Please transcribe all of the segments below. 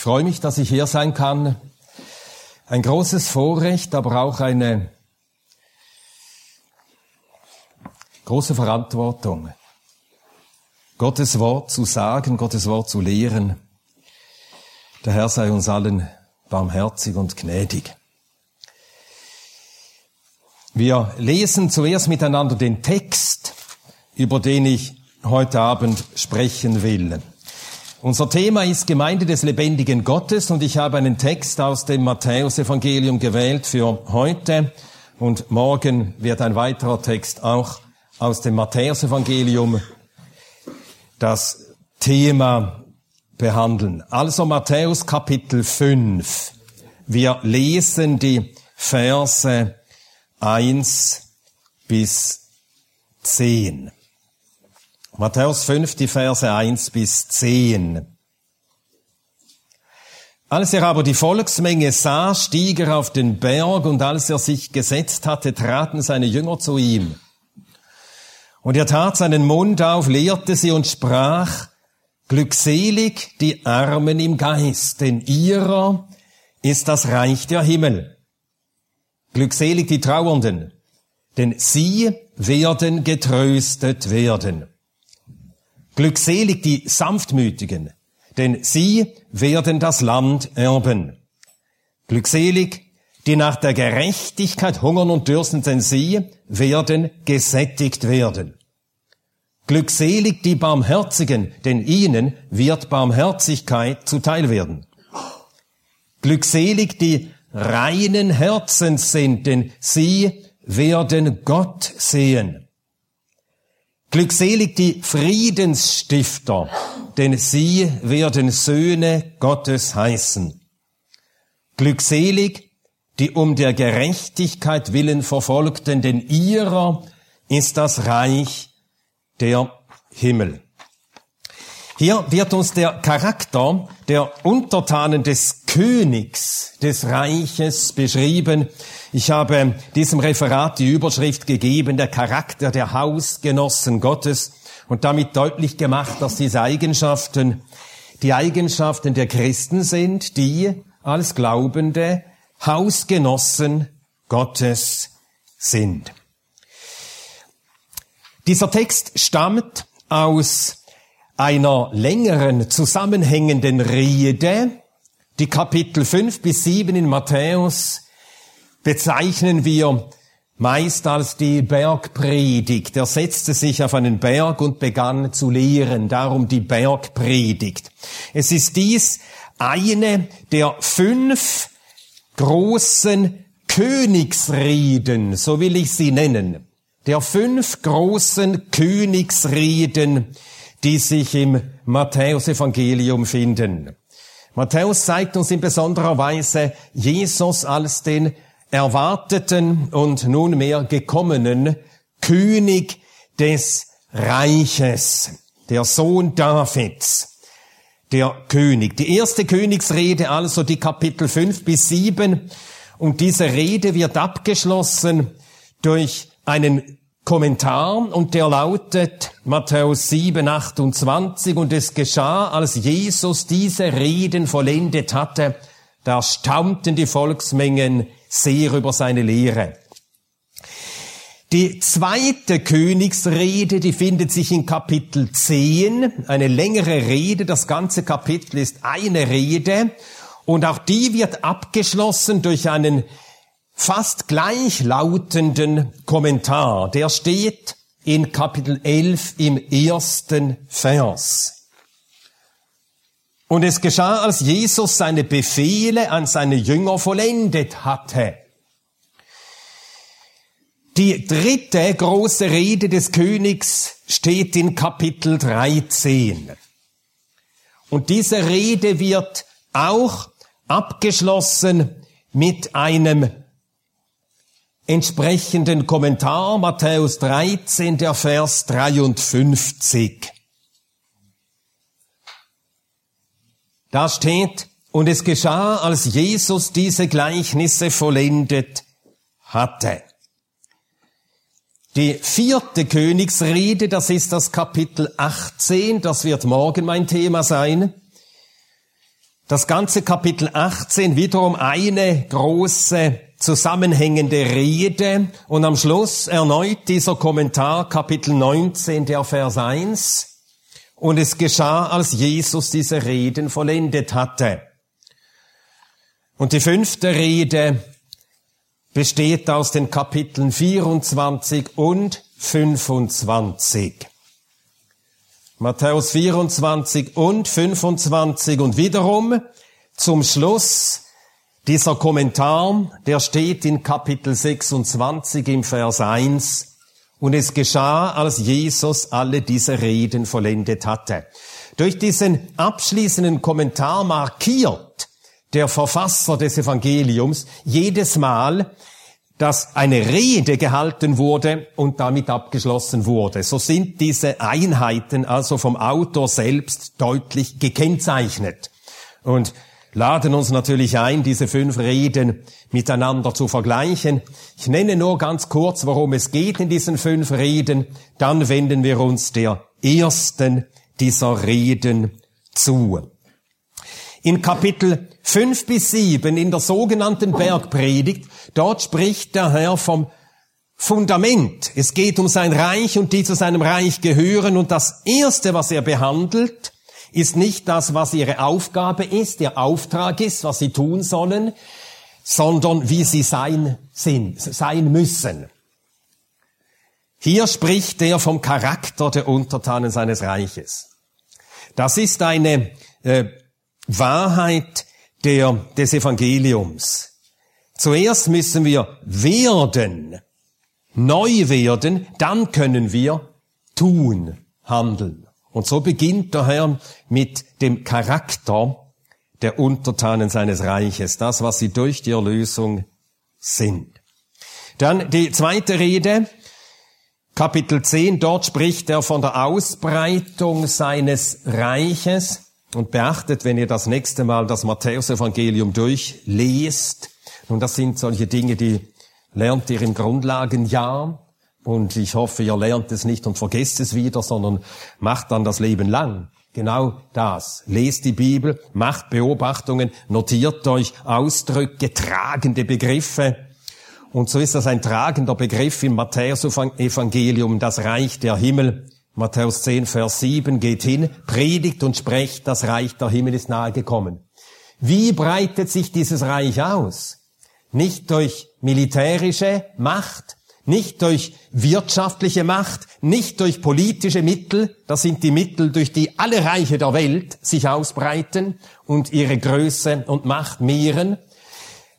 Freue mich, dass ich hier sein kann. Ein großes Vorrecht, aber auch eine große Verantwortung. Gottes Wort zu sagen, Gottes Wort zu lehren. Der Herr sei uns allen barmherzig und gnädig. Wir lesen zuerst miteinander den Text, über den ich heute Abend sprechen will. Unser Thema ist Gemeinde des lebendigen Gottes und ich habe einen Text aus dem Matthäusevangelium gewählt für heute und morgen wird ein weiterer Text auch aus dem Matthäusevangelium das Thema behandeln. Also Matthäus Kapitel 5. Wir lesen die Verse 1 bis 10. Matthäus 5, die Verse 1 bis 10. Als er aber die Volksmenge sah, stieg er auf den Berg und als er sich gesetzt hatte, traten seine Jünger zu ihm. Und er tat seinen Mund auf, lehrte sie und sprach, Glückselig die Armen im Geist, denn ihrer ist das Reich der Himmel. Glückselig die Trauernden, denn sie werden getröstet werden. Glückselig die Sanftmütigen, denn sie werden das Land erben. Glückselig die nach der Gerechtigkeit hungern und dürsten, denn sie werden gesättigt werden. Glückselig die Barmherzigen, denn ihnen wird Barmherzigkeit zuteil werden. Glückselig die reinen Herzens sind, denn sie werden Gott sehen. Glückselig die Friedensstifter, denn sie werden Söhne Gottes heißen. Glückselig die um der Gerechtigkeit willen Verfolgten, denn ihrer ist das Reich der Himmel. Hier wird uns der Charakter der Untertanen des Königs des Reiches beschrieben. Ich habe diesem Referat die Überschrift gegeben, der Charakter der Hausgenossen Gottes und damit deutlich gemacht, dass diese Eigenschaften die Eigenschaften der Christen sind, die als Glaubende Hausgenossen Gottes sind. Dieser Text stammt aus einer längeren zusammenhängenden Rede, die Kapitel 5 bis 7 in Matthäus bezeichnen wir meist als die Bergpredigt. Er setzte sich auf einen Berg und begann zu lehren, darum die Bergpredigt. Es ist dies eine der fünf großen Königsreden, so will ich sie nennen, der fünf großen Königsreden, die sich im Matthäus-Evangelium finden. Matthäus zeigt uns in besonderer Weise Jesus als den erwarteten und nunmehr gekommenen König des Reiches, der Sohn Davids, der König. Die erste Königsrede, also die Kapitel 5 bis 7, und diese Rede wird abgeschlossen durch einen Kommentar und der lautet Matthäus 7, 28 und es geschah, als Jesus diese Reden vollendet hatte, da staunten die Volksmengen sehr über seine Lehre. Die zweite Königsrede, die findet sich in Kapitel 10, eine längere Rede, das ganze Kapitel ist eine Rede. Und auch die wird abgeschlossen durch einen fast gleichlautenden Kommentar. Der steht in Kapitel 11 im ersten Vers. Und es geschah, als Jesus seine Befehle an seine Jünger vollendet hatte. Die dritte große Rede des Königs steht in Kapitel 13. Und diese Rede wird auch abgeschlossen mit einem entsprechenden Kommentar, Matthäus 13, der Vers 53. Da steht, und es geschah, als Jesus diese Gleichnisse vollendet hatte. Die vierte Königsrede, das ist das Kapitel 18, das wird morgen mein Thema sein. Das ganze Kapitel 18 wiederum eine große zusammenhängende Rede und am Schluss erneut dieser Kommentar, Kapitel 19, der Vers 1. Und es geschah, als Jesus diese Reden vollendet hatte. Und die fünfte Rede besteht aus den Kapiteln 24 und 25. Matthäus 24 und 25 und wiederum zum Schluss dieser Kommentar, der steht in Kapitel 26 im Vers 1. Und es geschah, als Jesus alle diese Reden vollendet hatte. Durch diesen abschließenden Kommentar markiert der Verfasser des Evangeliums jedes Mal, dass eine Rede gehalten wurde und damit abgeschlossen wurde. So sind diese Einheiten also vom Autor selbst deutlich gekennzeichnet und laden uns natürlich ein, diese fünf Reden miteinander zu vergleichen. Ich nenne nur ganz kurz, worum es geht in diesen fünf Reden, dann wenden wir uns der ersten dieser Reden zu. In Kapitel 5 bis 7 in der sogenannten Bergpredigt, dort spricht der Herr vom Fundament. Es geht um sein Reich und die zu seinem Reich gehören und das erste, was er behandelt, ist nicht das, was ihre Aufgabe ist, ihr Auftrag ist, was sie tun sollen, sondern wie sie sein sind, sein müssen. Hier spricht er vom Charakter der Untertanen seines Reiches. Das ist eine äh, Wahrheit der, des Evangeliums. Zuerst müssen wir werden, neu werden, dann können wir tun, handeln. Und so beginnt der Herr mit dem Charakter der Untertanen seines Reiches, das, was sie durch die Erlösung sind. Dann die zweite Rede, Kapitel 10, dort spricht er von der Ausbreitung seines Reiches. Und beachtet, wenn ihr das nächste Mal das Matthäusevangelium durchlest, nun das sind solche Dinge, die lernt ihr im Grundlagenjahr. Und ich hoffe, ihr lernt es nicht und vergesst es wieder, sondern macht dann das Leben lang. Genau das. Lest die Bibel, macht Beobachtungen, notiert euch Ausdrücke, tragende Begriffe. Und so ist das ein tragender Begriff im Matthäus-Evangelium, das Reich der Himmel. Matthäus 10, Vers 7, geht hin, predigt und sprecht, das Reich der Himmel ist nahe gekommen. Wie breitet sich dieses Reich aus? Nicht durch militärische Macht, nicht durch wirtschaftliche Macht, nicht durch politische Mittel, das sind die Mittel, durch die alle Reiche der Welt sich ausbreiten und ihre Größe und Macht mehren,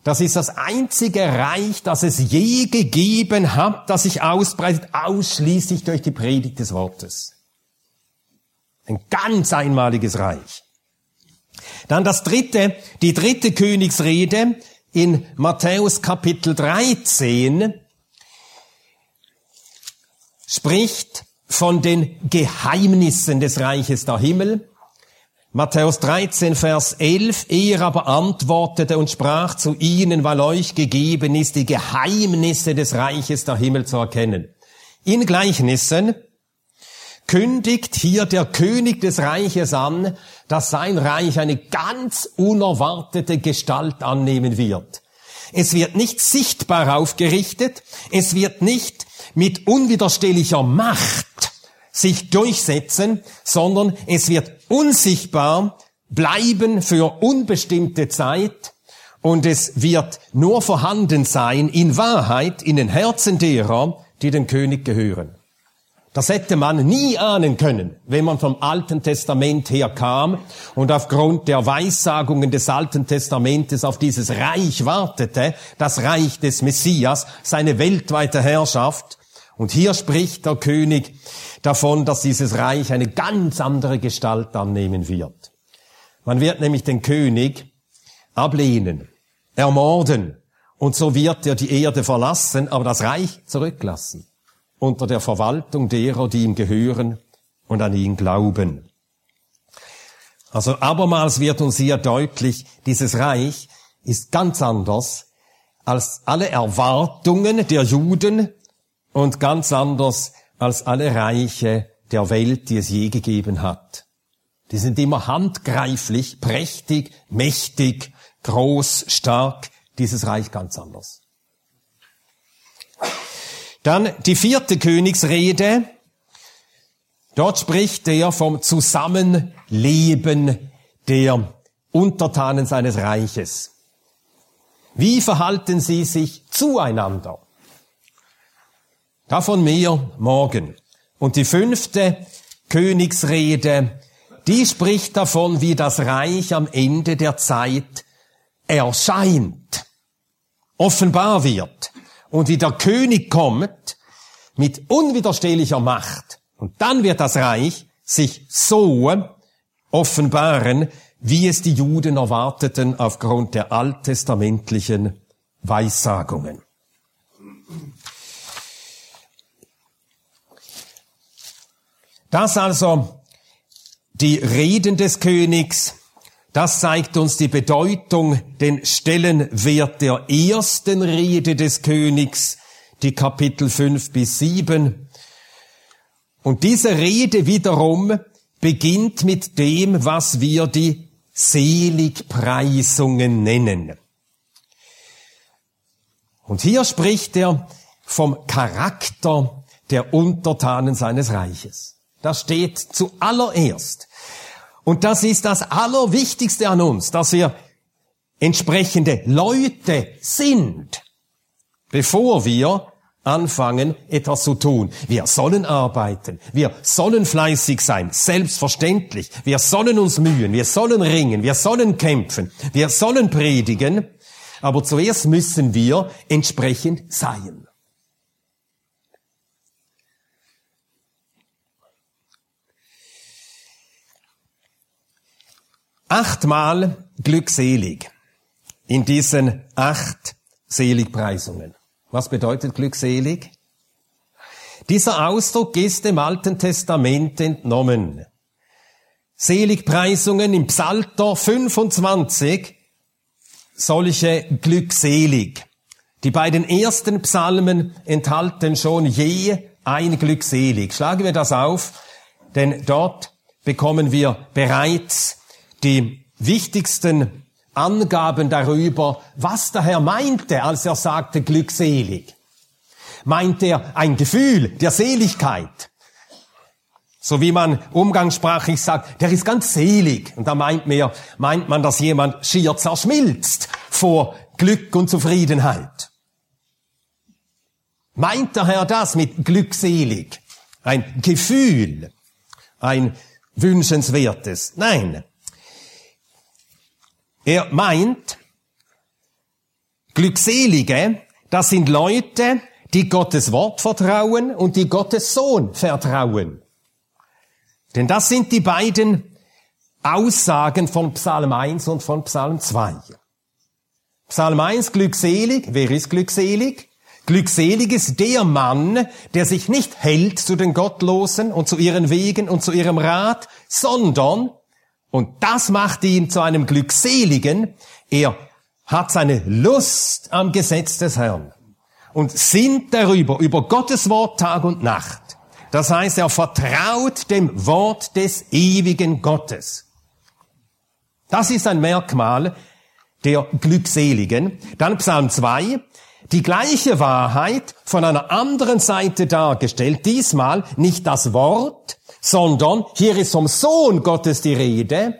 das ist das einzige Reich, das es je gegeben hat, das sich ausbreitet, ausschließlich durch die Predigt des Wortes. Ein ganz einmaliges Reich. Dann das dritte, die dritte Königsrede in Matthäus Kapitel 13 spricht von den Geheimnissen des Reiches der Himmel Matthäus 13, Vers 11, er aber antwortete und sprach zu ihnen, weil euch gegeben ist, die Geheimnisse des Reiches der Himmel zu erkennen. In Gleichnissen kündigt hier der König des Reiches an, dass sein Reich eine ganz unerwartete Gestalt annehmen wird. Es wird nicht sichtbar aufgerichtet, es wird nicht mit unwiderstehlicher Macht sich durchsetzen, sondern es wird unsichtbar bleiben für unbestimmte Zeit und es wird nur vorhanden sein in Wahrheit in den Herzen derer, die dem König gehören. Das hätte man nie ahnen können, wenn man vom Alten Testament her kam und aufgrund der Weissagungen des Alten Testamentes auf dieses Reich wartete, das Reich des Messias, seine weltweite Herrschaft. Und hier spricht der König davon, dass dieses Reich eine ganz andere Gestalt annehmen wird. Man wird nämlich den König ablehnen, ermorden und so wird er die Erde verlassen, aber das Reich zurücklassen unter der Verwaltung derer, die ihm gehören und an ihn glauben. Also abermals wird uns hier deutlich, dieses Reich ist ganz anders als alle Erwartungen der Juden und ganz anders als alle Reiche der Welt, die es je gegeben hat. Die sind immer handgreiflich, prächtig, mächtig, groß, stark. Dieses Reich ganz anders. Dann die vierte Königsrede. Dort spricht er vom Zusammenleben der Untertanen seines Reiches. Wie verhalten sie sich zueinander? Davon mehr morgen. Und die fünfte Königsrede die spricht davon, wie das Reich am Ende der Zeit erscheint, offenbar wird und wie der König kommt mit unwiderstehlicher Macht. Und dann wird das Reich sich so offenbaren, wie es die Juden erwarteten aufgrund der alttestamentlichen Weissagungen. Das also die Reden des Königs, das zeigt uns die Bedeutung, den Stellenwert der ersten Rede des Königs, die Kapitel 5 bis 7. Und diese Rede wiederum beginnt mit dem, was wir die Seligpreisungen nennen. Und hier spricht er vom Charakter der Untertanen seines Reiches. Das steht zuallererst. Und das ist das Allerwichtigste an uns, dass wir entsprechende Leute sind, bevor wir anfangen, etwas zu tun. Wir sollen arbeiten, wir sollen fleißig sein, selbstverständlich. Wir sollen uns mühen, wir sollen ringen, wir sollen kämpfen, wir sollen predigen, aber zuerst müssen wir entsprechend sein. Achtmal glückselig in diesen acht Seligpreisungen. Was bedeutet glückselig? Dieser Ausdruck ist dem Alten Testament entnommen. Seligpreisungen im Psalter 25, solche glückselig. Die beiden ersten Psalmen enthalten schon je ein glückselig. Schlagen wir das auf, denn dort bekommen wir bereits die wichtigsten Angaben darüber, was der Herr meinte, als er sagte glückselig. Meint er ein Gefühl der Seligkeit? So wie man umgangssprachlich sagt, der ist ganz selig. Und da meint, mehr, meint man, dass jemand schier zerschmilzt vor Glück und Zufriedenheit. Meint der Herr das mit glückselig? Ein Gefühl, ein wünschenswertes? Nein. Er meint, Glückselige, das sind Leute, die Gottes Wort vertrauen und die Gottes Sohn vertrauen. Denn das sind die beiden Aussagen von Psalm 1 und von Psalm 2. Psalm 1, glückselig. Wer ist glückselig? Glückselig ist der Mann, der sich nicht hält zu den Gottlosen und zu ihren Wegen und zu ihrem Rat, sondern und das macht ihn zu einem Glückseligen. Er hat seine Lust am Gesetz des Herrn und sinnt darüber, über Gottes Wort Tag und Nacht. Das heißt, er vertraut dem Wort des ewigen Gottes. Das ist ein Merkmal der Glückseligen. Dann Psalm 2, die gleiche Wahrheit von einer anderen Seite dargestellt. Diesmal nicht das Wort, sondern hier ist vom Sohn Gottes die Rede.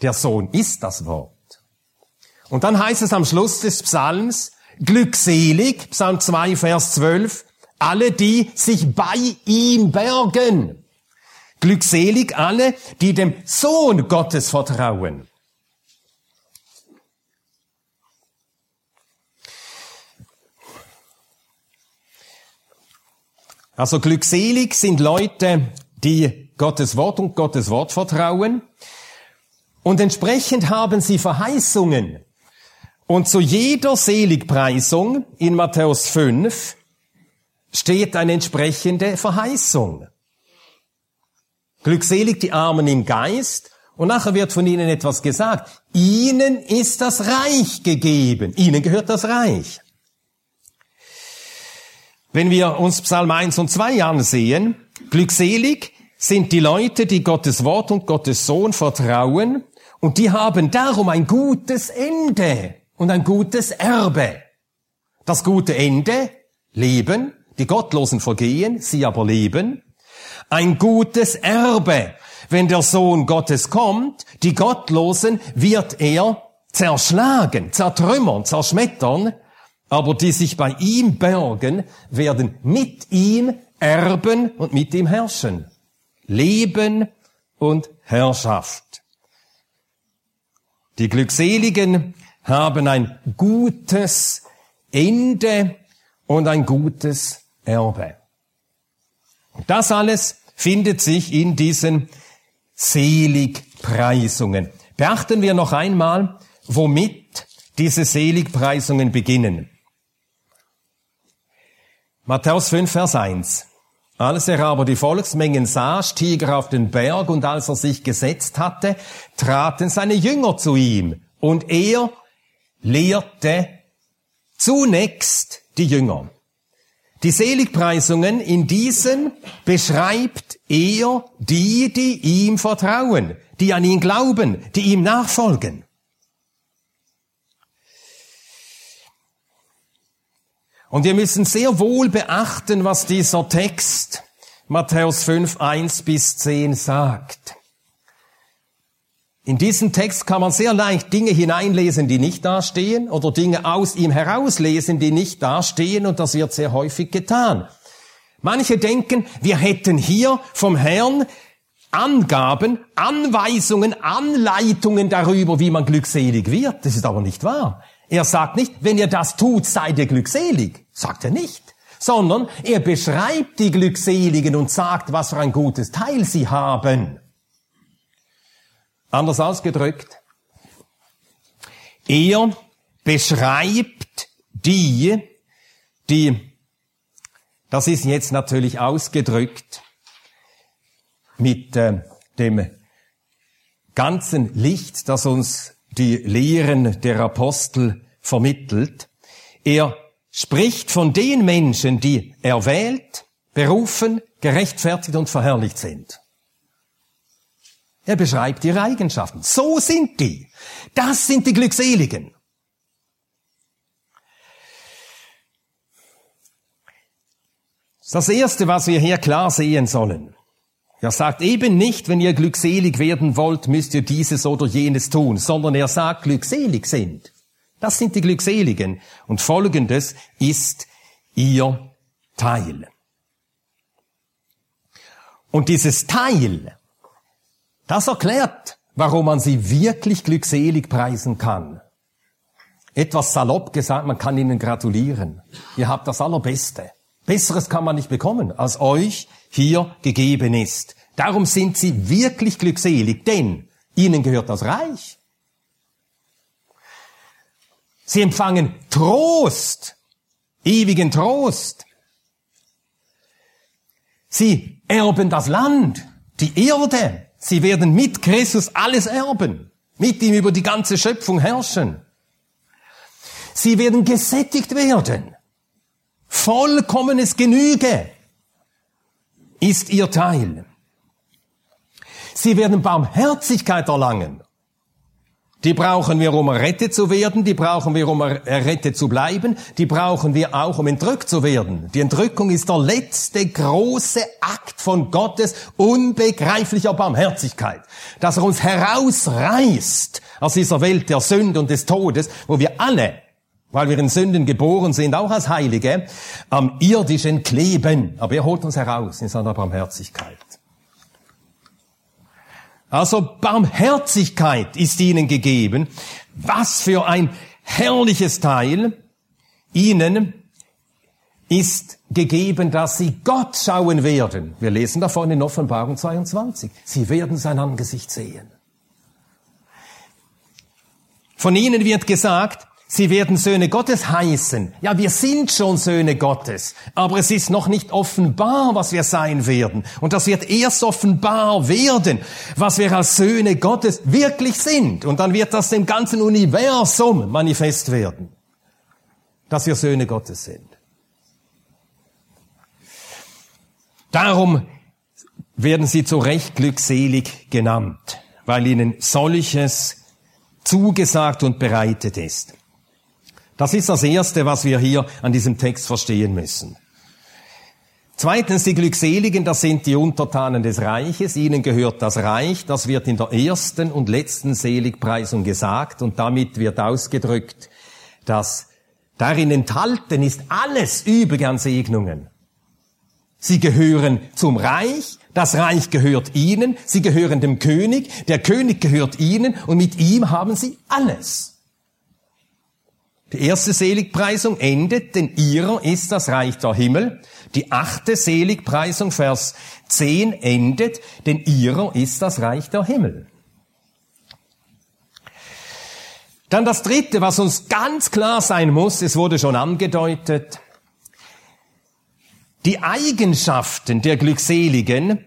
Der Sohn ist das Wort. Und dann heißt es am Schluss des Psalms, glückselig, Psalm 2, Vers 12, alle, die sich bei ihm bergen. Glückselig alle, die dem Sohn Gottes vertrauen. Also glückselig sind Leute, die Gottes Wort und Gottes Wort vertrauen. Und entsprechend haben sie Verheißungen. Und zu jeder Seligpreisung in Matthäus 5 steht eine entsprechende Verheißung. Glückselig die Armen im Geist. Und nachher wird von ihnen etwas gesagt. Ihnen ist das Reich gegeben. Ihnen gehört das Reich. Wenn wir uns Psalm 1 und 2 ansehen, glückselig sind die Leute, die Gottes Wort und Gottes Sohn vertrauen und die haben darum ein gutes Ende und ein gutes Erbe. Das gute Ende, Leben, die Gottlosen vergehen, sie aber leben. Ein gutes Erbe. Wenn der Sohn Gottes kommt, die Gottlosen wird er zerschlagen, zertrümmern, zerschmettern, aber die sich bei ihm bergen, werden mit ihm erben und mit ihm herrschen. Leben und Herrschaft. Die Glückseligen haben ein gutes Ende und ein gutes Erbe. Das alles findet sich in diesen Seligpreisungen. Beachten wir noch einmal, womit diese Seligpreisungen beginnen. Matthäus 5, Vers 1. Als er aber die Volksmengen sah, stieg er auf den Berg und als er sich gesetzt hatte, traten seine Jünger zu ihm und er lehrte zunächst die Jünger. Die Seligpreisungen in diesen beschreibt er die, die ihm vertrauen, die an ihn glauben, die ihm nachfolgen. Und wir müssen sehr wohl beachten, was dieser Text Matthäus 5, 1 bis 10 sagt. In diesen Text kann man sehr leicht Dinge hineinlesen, die nicht dastehen, oder Dinge aus ihm herauslesen, die nicht dastehen, und das wird sehr häufig getan. Manche denken, wir hätten hier vom Herrn Angaben, Anweisungen, Anleitungen darüber, wie man glückselig wird. Das ist aber nicht wahr. Er sagt nicht, wenn ihr das tut, seid ihr glückselig. Sagt er nicht. Sondern er beschreibt die Glückseligen und sagt, was für ein gutes Teil sie haben. Anders ausgedrückt, er beschreibt die, die, das ist jetzt natürlich ausgedrückt mit äh, dem ganzen Licht, das uns die Lehren der Apostel vermittelt. Er spricht von den Menschen, die erwählt, berufen, gerechtfertigt und verherrlicht sind. Er beschreibt ihre Eigenschaften. So sind die. Das sind die Glückseligen. Das Erste, was wir hier klar sehen sollen. Er sagt eben nicht, wenn ihr glückselig werden wollt, müsst ihr dieses oder jenes tun, sondern er sagt, glückselig sind. Das sind die Glückseligen. Und folgendes ist ihr Teil. Und dieses Teil, das erklärt, warum man sie wirklich glückselig preisen kann. Etwas salopp gesagt, man kann ihnen gratulieren. Ihr habt das Allerbeste. Besseres kann man nicht bekommen, als euch hier gegeben ist. Darum sind sie wirklich glückselig, denn ihnen gehört das Reich. Sie empfangen Trost, ewigen Trost. Sie erben das Land, die Erde. Sie werden mit Christus alles erben, mit ihm über die ganze Schöpfung herrschen. Sie werden gesättigt werden. Vollkommenes Genüge ist ihr Teil. Sie werden Barmherzigkeit erlangen. Die brauchen wir, um errettet zu werden, die brauchen wir, um errettet zu bleiben, die brauchen wir auch, um entrückt zu werden. Die Entrückung ist der letzte große Akt von Gottes unbegreiflicher Barmherzigkeit, dass er uns herausreißt aus dieser Welt der Sünde und des Todes, wo wir alle, weil wir in Sünden geboren sind, auch als Heilige, am irdischen kleben. Aber er holt uns heraus in seiner Barmherzigkeit. Also Barmherzigkeit ist ihnen gegeben. Was für ein herrliches Teil. Ihnen ist gegeben, dass sie Gott schauen werden. Wir lesen davon in Offenbarung 22. Sie werden sein Angesicht sehen. Von ihnen wird gesagt, sie werden Söhne Gottes heißen. Ja, wir sind schon Söhne Gottes, aber es ist noch nicht offenbar, was wir sein werden. Und das wird erst offenbar werden, was wir als Söhne Gottes wirklich sind. Und dann wird das dem ganzen Universum manifest werden, dass wir Söhne Gottes sind. Darum werden sie zu Recht glückselig genannt, weil ihnen solches zugesagt und bereitet ist. Das ist das Erste, was wir hier an diesem Text verstehen müssen. Zweitens, die Glückseligen, das sind die Untertanen des Reiches, ihnen gehört das Reich, das wird in der ersten und letzten Seligpreisung gesagt. Und damit wird ausgedrückt, dass darin enthalten ist alles Übrige an Segnungen. Sie gehören zum Reich, das Reich gehört ihnen, sie gehören dem König, der König gehört ihnen. Und mit ihm haben sie alles. Die erste Seligpreisung endet, denn ihrer ist das Reich der Himmel. Die achte Seligpreisung, Vers 10, endet, denn ihrer ist das Reich der Himmel. Dann das dritte, was uns ganz klar sein muss, es wurde schon angedeutet, die Eigenschaften der Glückseligen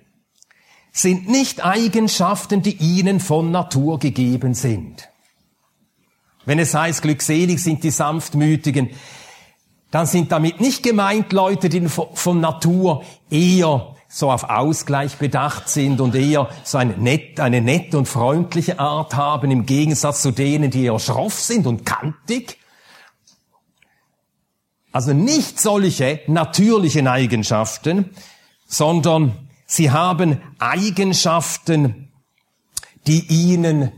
sind nicht Eigenschaften, die ihnen von Natur gegeben sind. Wenn es heißt, glückselig sind die Sanftmütigen, dann sind damit nicht gemeint Leute, die von Natur eher so auf Ausgleich bedacht sind und eher so eine, nett, eine nette und freundliche Art haben, im Gegensatz zu denen, die eher schroff sind und kantig, also nicht solche natürlichen Eigenschaften, sondern sie haben Eigenschaften, die ihnen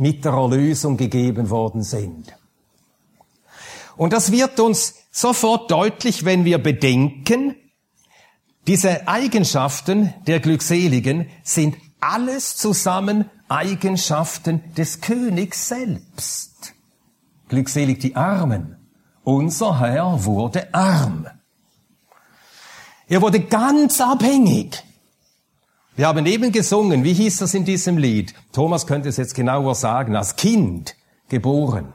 mit der Erlösung gegeben worden sind. Und das wird uns sofort deutlich, wenn wir bedenken, diese Eigenschaften der Glückseligen sind alles zusammen Eigenschaften des Königs selbst. Glückselig die Armen, unser Herr wurde arm. Er wurde ganz abhängig. Wir haben eben gesungen, wie hieß das in diesem Lied? Thomas könnte es jetzt genauer sagen, als Kind geboren.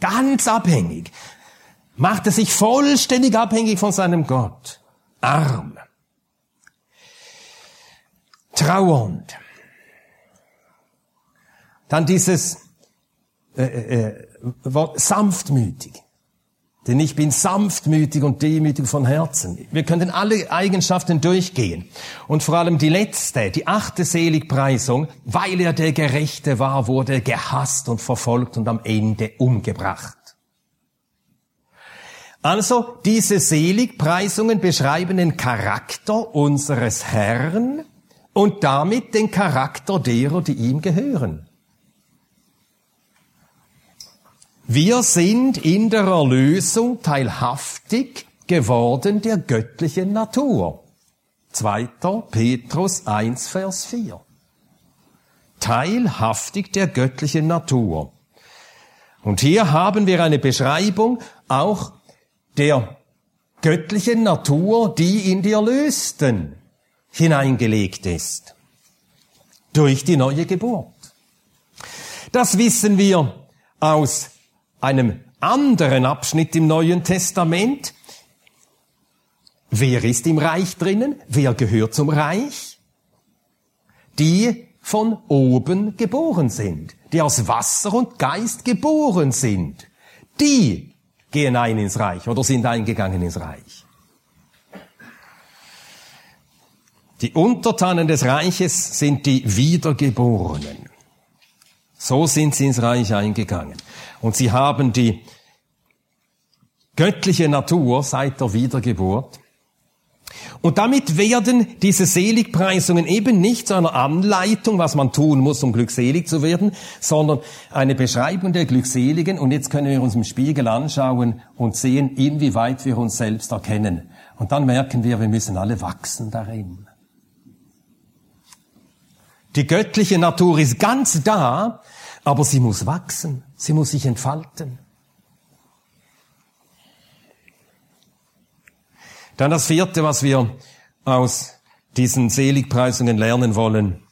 Ganz abhängig. Machte sich vollständig abhängig von seinem Gott. Arm. Trauernd. Dann dieses äh, äh, äh Wort sanftmütig. Denn ich bin sanftmütig und demütig von Herzen. Wir könnten alle Eigenschaften durchgehen. Und vor allem die letzte, die achte Seligpreisung, weil er der Gerechte war, wurde er gehasst und verfolgt und am Ende umgebracht. Also, diese Seligpreisungen beschreiben den Charakter unseres Herrn und damit den Charakter derer, die ihm gehören. Wir sind in der Erlösung teilhaftig geworden der göttlichen Natur. 2. Petrus 1, Vers 4. Teilhaftig der göttlichen Natur. Und hier haben wir eine Beschreibung auch der göttlichen Natur, die in die Erlösten hineingelegt ist. Durch die neue Geburt. Das wissen wir aus einem anderen Abschnitt im Neuen Testament. Wer ist im Reich drinnen? Wer gehört zum Reich? Die von oben geboren sind, die aus Wasser und Geist geboren sind. Die gehen ein ins Reich oder sind eingegangen ins Reich. Die Untertanen des Reiches sind die Wiedergeborenen. So sind sie ins Reich eingegangen. Und sie haben die göttliche Natur seit der Wiedergeburt. Und damit werden diese Seligpreisungen eben nicht zu einer Anleitung, was man tun muss, um glückselig zu werden, sondern eine Beschreibung der Glückseligen. Und jetzt können wir uns im Spiegel anschauen und sehen, inwieweit wir uns selbst erkennen. Und dann merken wir, wir müssen alle wachsen darin. Die göttliche Natur ist ganz da, aber sie muss wachsen, sie muss sich entfalten. Dann das vierte, was wir aus diesen Seligpreisungen lernen wollen.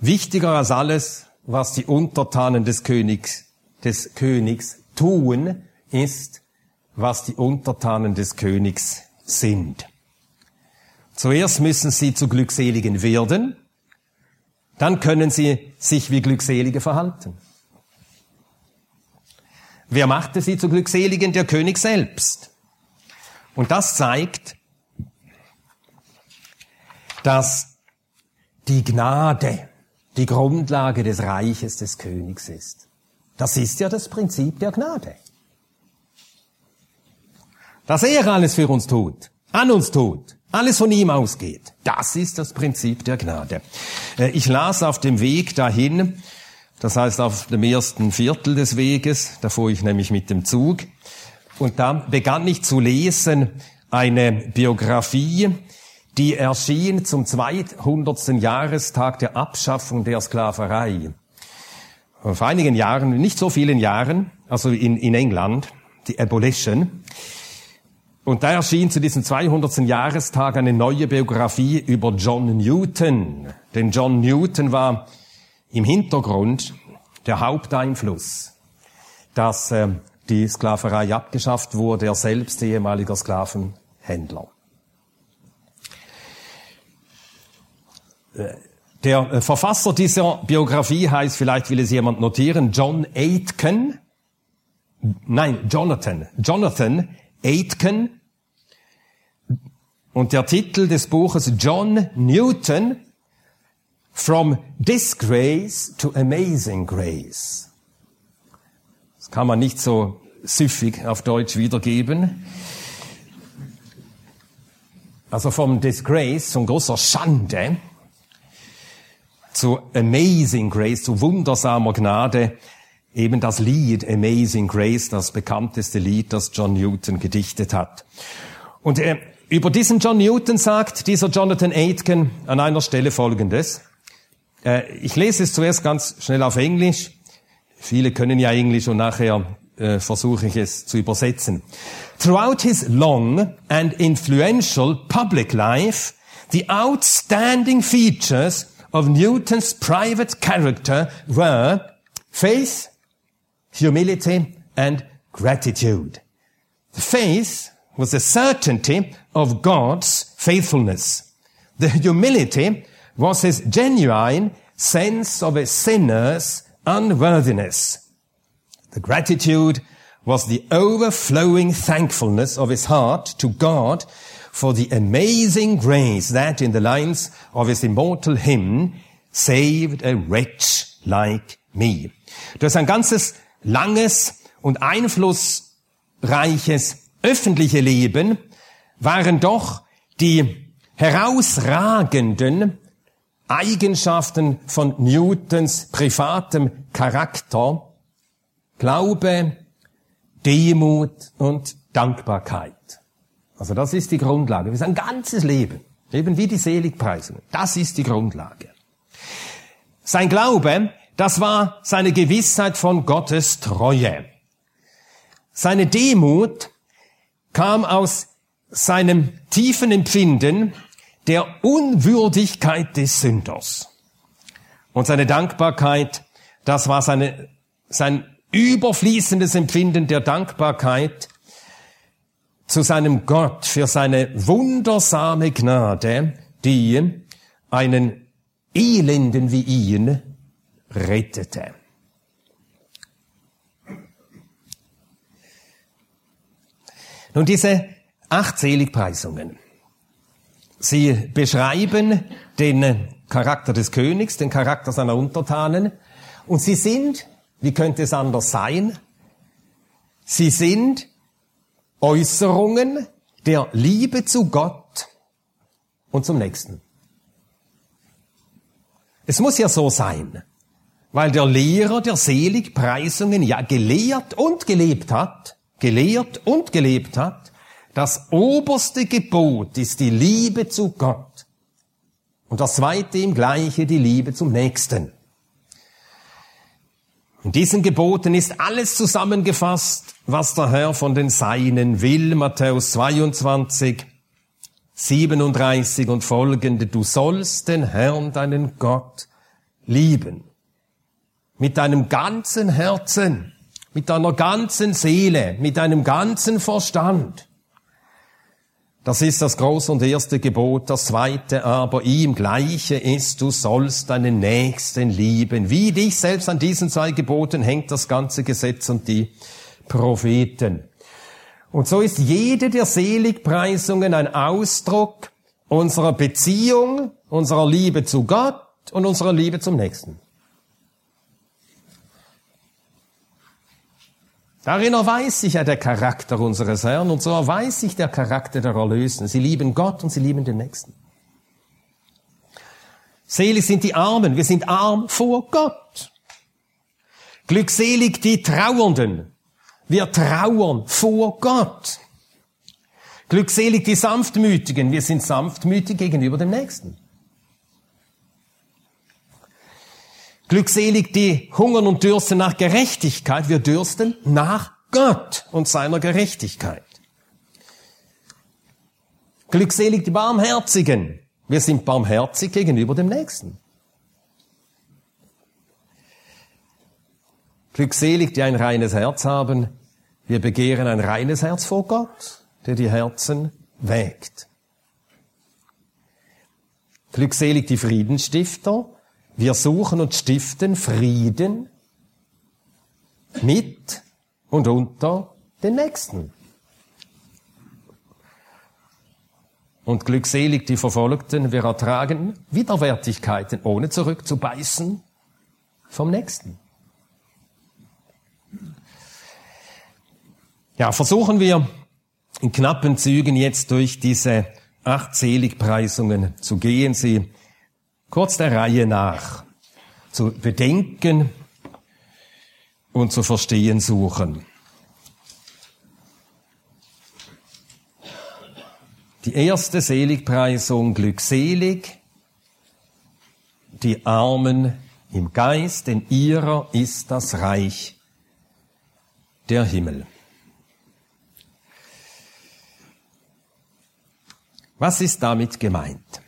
Wichtiger als alles, was die Untertanen des Königs des Königs tun, ist, was die Untertanen des Königs sind. Zuerst müssen sie zu Glückseligen werden, dann können sie sich wie Glückselige verhalten. Wer machte sie zu Glückseligen? Der König selbst. Und das zeigt, dass die Gnade die Grundlage des Reiches des Königs ist. Das ist ja das Prinzip der Gnade. Dass er alles für uns tut, an uns tut, alles von ihm ausgeht. Das ist das Prinzip der Gnade. Äh, ich las auf dem Weg dahin, das heißt auf dem ersten Viertel des Weges, da fuhr ich nämlich mit dem Zug, und da begann ich zu lesen eine Biografie, die erschien zum 200. Jahrestag der Abschaffung der Sklaverei. Vor einigen Jahren, nicht so vielen Jahren, also in, in England, die Abolition. Und da erschien zu diesem 200. Jahrestag eine neue Biografie über John Newton. Denn John Newton war im Hintergrund der Haupteinfluss, dass äh, die Sklaverei abgeschafft wurde, er selbst ehemaliger Sklavenhändler. Äh, der äh, Verfasser dieser Biografie heißt, vielleicht will es jemand notieren, John Aitken. Nein, Jonathan. Jonathan Aitken. Und der Titel des Buches John Newton From Disgrace to Amazing Grace. Das kann man nicht so süffig auf Deutsch wiedergeben. Also vom Disgrace, zum großer Schande, zu Amazing Grace, zu wundersamer Gnade, eben das Lied Amazing Grace, das bekannteste Lied, das John Newton gedichtet hat. Und äh, über diesen John Newton sagt dieser Jonathan Aitken an einer Stelle Folgendes. Äh, ich lese es zuerst ganz schnell auf Englisch. Viele können ja Englisch und nachher äh, versuche ich es zu übersetzen. Throughout his long and influential public life, the outstanding features of Newton's private character were faith, humility, and gratitude. The faith was the certainty of God's faithfulness. The humility was his genuine sense of a sinner's unworthiness. The gratitude was the overflowing thankfulness of his heart to God for the amazing grace that, in the lines of his immortal hymn, saved a wretch like me. Durch ein ganzes langes und einflussreiches öffentliche Leben waren doch die herausragenden Eigenschaften von Newtons privatem Charakter Glaube, Demut und Dankbarkeit. Also das ist die Grundlage für sein ganzes Leben. Eben wie die Seligpreisungen. Das ist die Grundlage. Sein Glaube, das war seine Gewissheit von Gottes Treue. Seine Demut kam aus seinem tiefen Empfinden der Unwürdigkeit des Sünders. Und seine Dankbarkeit, das war seine, sein überfließendes Empfinden der Dankbarkeit zu seinem Gott für seine wundersame Gnade, die einen Elenden wie ihn rettete. Nun, diese acht Seligpreisungen, sie beschreiben den Charakter des Königs, den Charakter seiner Untertanen, und sie sind wie könnte es anders sein? Sie sind Äußerungen der Liebe zu Gott und zum Nächsten. Es muss ja so sein, weil der Lehrer der Seligpreisungen ja gelehrt und gelebt hat, gelehrt und gelebt hat, das oberste Gebot ist die Liebe zu Gott. Und das zweite im gleiche die Liebe zum Nächsten. In diesen Geboten ist alles zusammengefasst, was der Herr von den Seinen will. Matthäus 22, 37 und folgende. Du sollst den Herrn, deinen Gott, lieben. Mit deinem ganzen Herzen mit deiner ganzen Seele, mit deinem ganzen Verstand. Das ist das große und erste Gebot. Das zweite aber ihm gleiche ist, du sollst deinen Nächsten lieben. Wie dich selbst an diesen zwei Geboten hängt das ganze Gesetz und die Propheten. Und so ist jede der Seligpreisungen ein Ausdruck unserer Beziehung, unserer Liebe zu Gott und unserer Liebe zum Nächsten. Darin erweist sich ja der Charakter unseres Herrn und so erweist sich der Charakter der Erlösten. Sie lieben Gott und sie lieben den Nächsten. Selig sind die Armen, wir sind arm vor Gott. Glückselig die Trauernden, wir trauern vor Gott. Glückselig die Sanftmütigen, wir sind sanftmütig gegenüber dem Nächsten. Glückselig die hungern und dürsten nach Gerechtigkeit. Wir dürsten nach Gott und seiner Gerechtigkeit. Glückselig die Barmherzigen. Wir sind barmherzig gegenüber dem Nächsten. Glückselig die ein reines Herz haben. Wir begehren ein reines Herz vor Gott, der die Herzen wägt. Glückselig die Friedensstifter. Wir suchen und stiften Frieden mit und unter den Nächsten. Und glückselig die Verfolgten, wir ertragen Widerwärtigkeiten, ohne zurückzubeißen vom Nächsten. Ja, versuchen wir in knappen Zügen jetzt durch diese acht Seligpreisungen zu gehen. Sie kurz der Reihe nach zu bedenken und zu verstehen suchen. Die erste Seligpreisung, glückselig, die Armen im Geist, denn ihrer ist das Reich der Himmel. Was ist damit gemeint?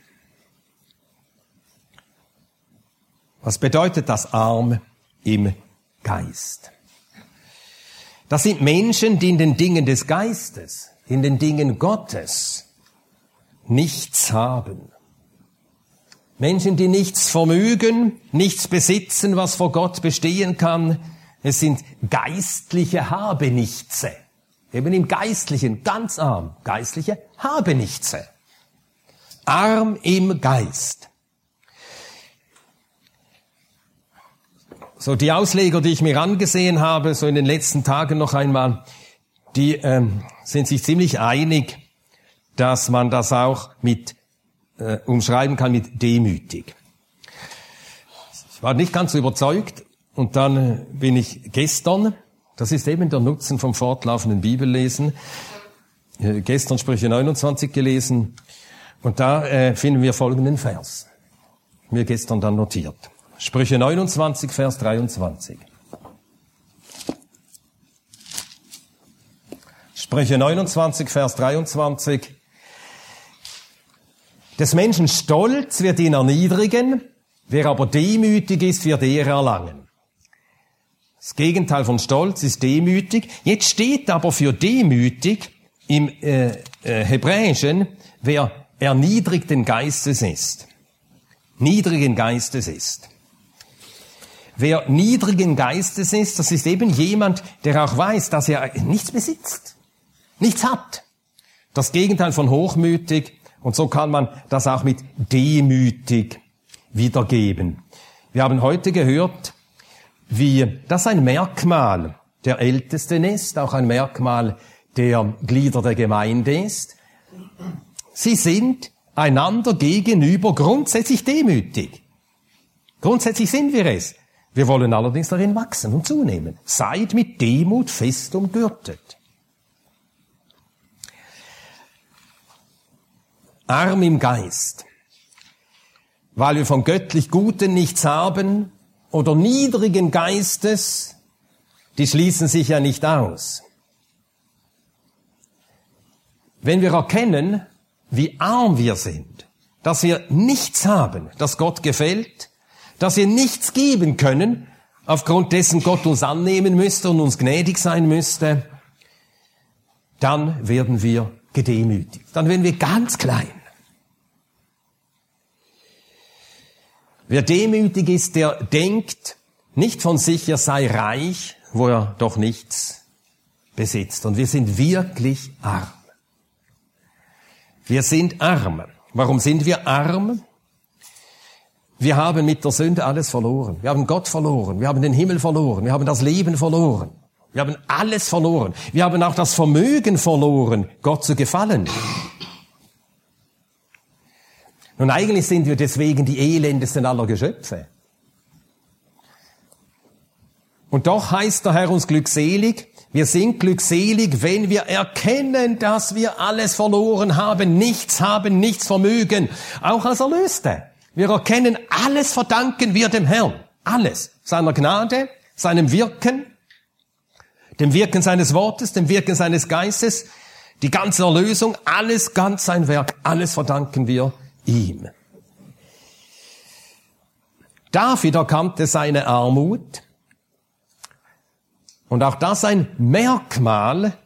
Was bedeutet das arm im Geist? Das sind Menschen, die in den Dingen des Geistes, in den Dingen Gottes nichts haben. Menschen, die nichts vermögen, nichts besitzen, was vor Gott bestehen kann. Es sind geistliche Habenichtse. Eben im Geistlichen, ganz arm. Geistliche Habenichtse. Arm im Geist. So die Ausleger, die ich mir angesehen habe, so in den letzten Tagen noch einmal, die ähm, sind sich ziemlich einig, dass man das auch mit äh, umschreiben kann mit demütig. Ich war nicht ganz überzeugt und dann äh, bin ich gestern, das ist eben der Nutzen vom fortlaufenden Bibellesen, äh, gestern Sprüche 29 gelesen und da äh, finden wir folgenden Vers. Mir gestern dann notiert. Sprüche 29, Vers 23. Sprüche 29, Vers 23. Des Menschen Stolz wird ihn erniedrigen, wer aber demütig ist, wird Ehre erlangen. Das Gegenteil von Stolz ist demütig. Jetzt steht aber für demütig im äh, äh, Hebräischen, wer erniedrigten Geistes ist. Niedrigen Geistes ist. Wer niedrigen Geistes ist, das ist eben jemand, der auch weiß, dass er nichts besitzt, nichts hat. Das Gegenteil von hochmütig. Und so kann man das auch mit demütig wiedergeben. Wir haben heute gehört, wie das ein Merkmal der Ältesten ist, auch ein Merkmal der Glieder der Gemeinde ist. Sie sind einander gegenüber grundsätzlich demütig. Grundsätzlich sind wir es. Wir wollen allerdings darin wachsen und zunehmen. Seid mit Demut fest umgürtet. Arm im Geist. Weil wir von göttlich Guten nichts haben oder niedrigen Geistes, die schließen sich ja nicht aus. Wenn wir erkennen, wie arm wir sind, dass wir nichts haben, das Gott gefällt, dass wir nichts geben können, aufgrund dessen Gott uns annehmen müsste und uns gnädig sein müsste, dann werden wir gedemütigt. Dann werden wir ganz klein. Wer demütig ist, der denkt nicht von sich, er sei reich, wo er doch nichts besitzt. Und wir sind wirklich arm. Wir sind arm. Warum sind wir arm? Wir haben mit der Sünde alles verloren. Wir haben Gott verloren. Wir haben den Himmel verloren. Wir haben das Leben verloren. Wir haben alles verloren. Wir haben auch das Vermögen verloren, Gott zu gefallen. Nun, eigentlich sind wir deswegen die elendesten aller Geschöpfe. Und doch heißt der Herr uns glückselig. Wir sind glückselig, wenn wir erkennen, dass wir alles verloren haben, nichts haben, nichts vermögen, auch als Erlöste. Wir erkennen, alles verdanken wir dem Herrn. Alles. Seiner Gnade, seinem Wirken, dem Wirken seines Wortes, dem Wirken seines Geistes, die ganze Erlösung, alles ganz sein Werk, alles verdanken wir ihm. David erkannte seine Armut und auch das ein Merkmal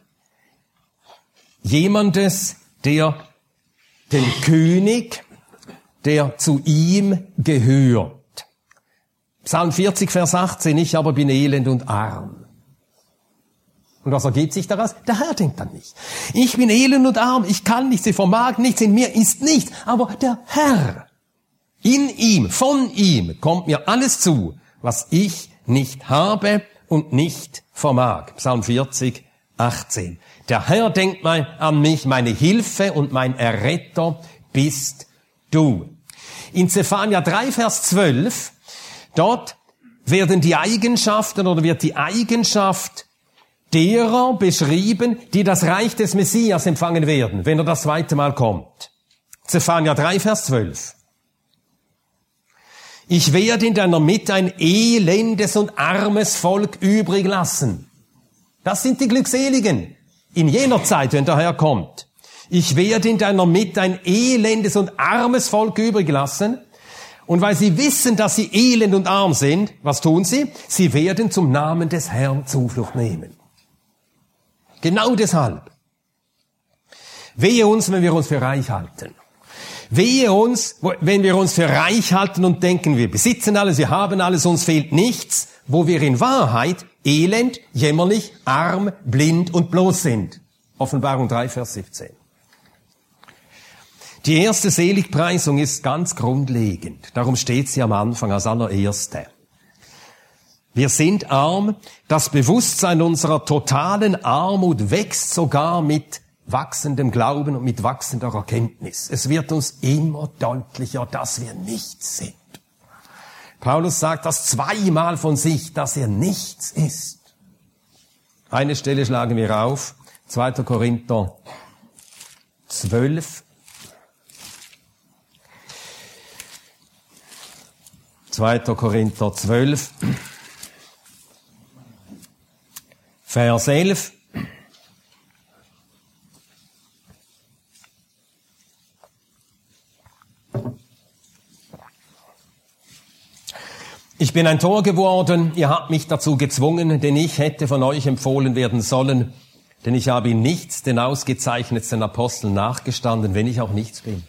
jemandes, der den König, der zu ihm gehört. Psalm 40, Vers 18, ich aber bin elend und arm. Und was ergibt sich daraus? Der Herr denkt an mich. Ich bin elend und arm, ich kann nichts, ich vermag nichts, in mir ist nichts. Aber der Herr, in ihm, von ihm kommt mir alles zu, was ich nicht habe und nicht vermag. Psalm 40, 18. Der Herr denkt mal an mich, meine Hilfe und mein Erretter bist du. In Zephania 3, Vers 12, dort werden die Eigenschaften oder wird die Eigenschaft derer beschrieben, die das Reich des Messias empfangen werden, wenn er das zweite Mal kommt. Zephania 3, Vers 12. Ich werde in deiner Mitte ein elendes und armes Volk übrig lassen. Das sind die Glückseligen in jener Zeit, wenn der Herr kommt. Ich werde in deiner Mitte ein elendes und armes Volk übrig lassen. Und weil sie wissen, dass sie elend und arm sind, was tun sie? Sie werden zum Namen des Herrn Zuflucht nehmen. Genau deshalb. Wehe uns, wenn wir uns für reich halten. Wehe uns, wenn wir uns für reich halten und denken, wir besitzen alles, wir haben alles, uns fehlt nichts, wo wir in Wahrheit elend, jämmerlich, arm, blind und bloß sind. Offenbarung 3, Vers 17. Die erste Seligpreisung ist ganz grundlegend. Darum steht sie am Anfang als allererste. Wir sind arm. Das Bewusstsein unserer totalen Armut wächst sogar mit wachsendem Glauben und mit wachsender Erkenntnis. Es wird uns immer deutlicher, dass wir nichts sind. Paulus sagt das zweimal von sich, dass er nichts ist. Eine Stelle schlagen wir auf, 2. Korinther 12. 2. Korinther 12. Vers 11. Ich bin ein Tor geworden, ihr habt mich dazu gezwungen, denn ich hätte von euch empfohlen werden sollen, denn ich habe in nichts den ausgezeichnetsten Aposteln nachgestanden, wenn ich auch nichts bin.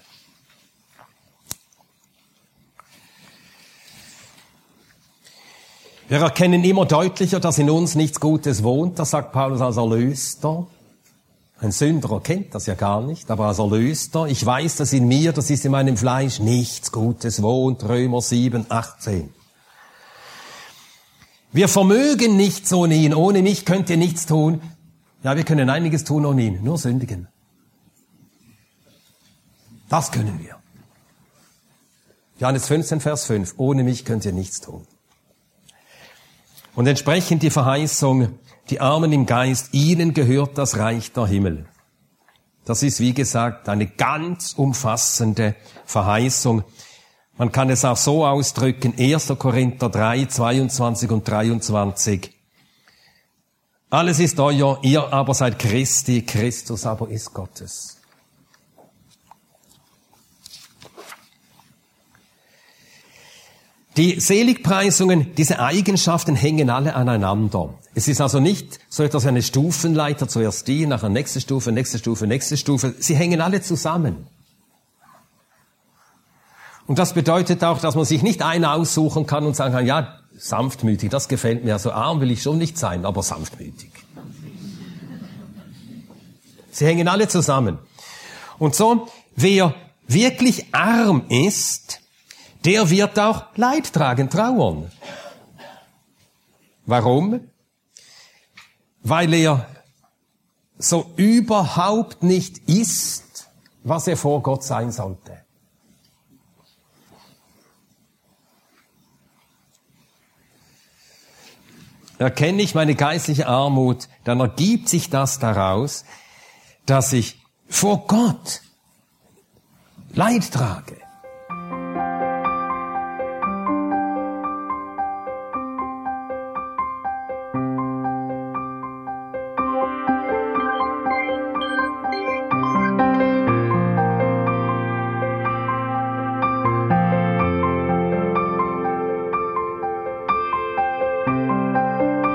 Wir erkennen immer deutlicher, dass in uns nichts Gutes wohnt. Das sagt Paulus als Erlöster. Ein Sünder erkennt das ja gar nicht, aber als Erlöster, ich weiß, dass in mir, das ist in meinem Fleisch, nichts Gutes wohnt. Römer 7, 18. Wir vermögen nichts ohne ihn. Ohne mich könnt ihr nichts tun. Ja, wir können einiges tun ohne ihn. Nur sündigen. Das können wir. Johannes 15, Vers 5. Ohne mich könnt ihr nichts tun. Und entsprechend die Verheißung, die Armen im Geist, ihnen gehört das Reich der Himmel. Das ist, wie gesagt, eine ganz umfassende Verheißung. Man kann es auch so ausdrücken, 1. Korinther 3, 22 und 23. Alles ist euer, ihr aber seid Christi, Christus aber ist Gottes. Die Seligpreisungen, diese Eigenschaften hängen alle aneinander. Es ist also nicht so etwas wie eine Stufenleiter, zuerst die, nachher nächste Stufe, nächste Stufe, nächste Stufe. Sie hängen alle zusammen. Und das bedeutet auch, dass man sich nicht einen aussuchen kann und sagen kann, ja, sanftmütig, das gefällt mir. So arm will ich schon nicht sein, aber sanftmütig. Sie hängen alle zusammen. Und so, wer wirklich arm ist, der wird auch Leid tragen, trauern. Warum? Weil er so überhaupt nicht ist, was er vor Gott sein sollte. Erkenne ich meine geistliche Armut, dann ergibt sich das daraus, dass ich vor Gott Leid trage.